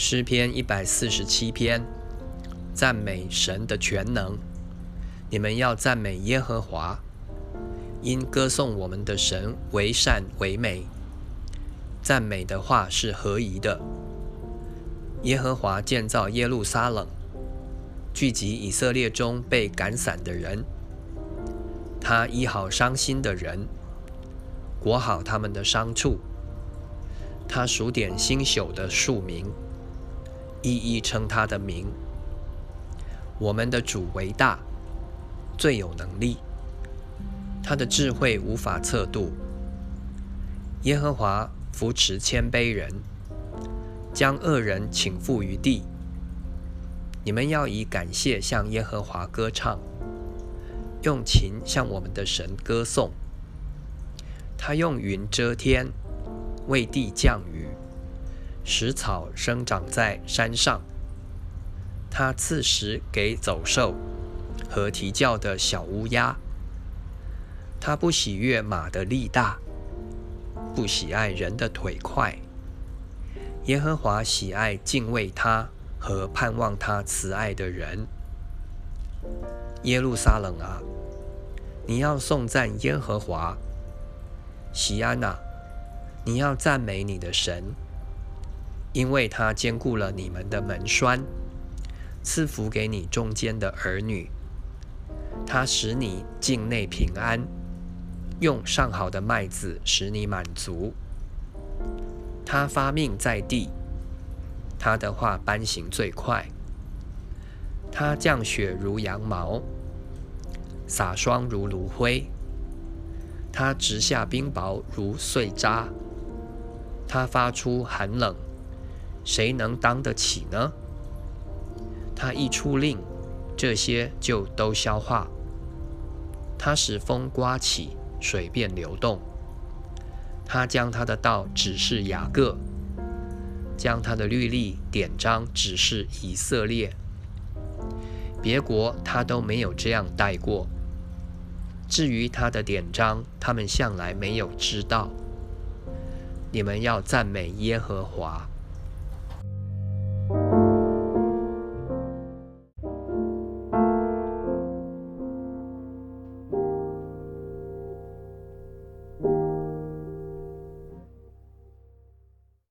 诗篇一百四十七篇，赞美神的全能。你们要赞美耶和华，因歌颂我们的神为善为美。赞美的话是合宜的。耶和华建造耶路撒冷，聚集以色列中被赶散的人。他医好伤心的人，裹好他们的伤处。他数点星宿的数名。一一称他的名。我们的主为大，最有能力，他的智慧无法测度。耶和华扶持谦卑人，将恶人请覆于地。你们要以感谢向耶和华歌唱，用琴向我们的神歌颂。他用云遮天，为地降雨。使草生长在山上，他赐食给走兽和啼叫的小乌鸦。他不喜悦马的力大，不喜爱人的腿快。耶和华喜爱敬畏他和盼望他慈爱的人。耶路撒冷啊，你要颂赞耶和华；西安啊，你要赞美你的神。因为他兼顾了你们的门栓，赐福给你中间的儿女。他使你境内平安，用上好的麦子使你满足。他发命在地，他的话颁行最快。他降雪如羊毛，洒霜如炉灰。他直下冰雹如碎渣。他发出寒冷。谁能当得起呢？他一出令，这些就都消化。他使风刮起，水便流动。他将他的道指示雅各，将他的律例典章指示以色列。别国他都没有这样待过。至于他的典章，他们向来没有知道。你们要赞美耶和华。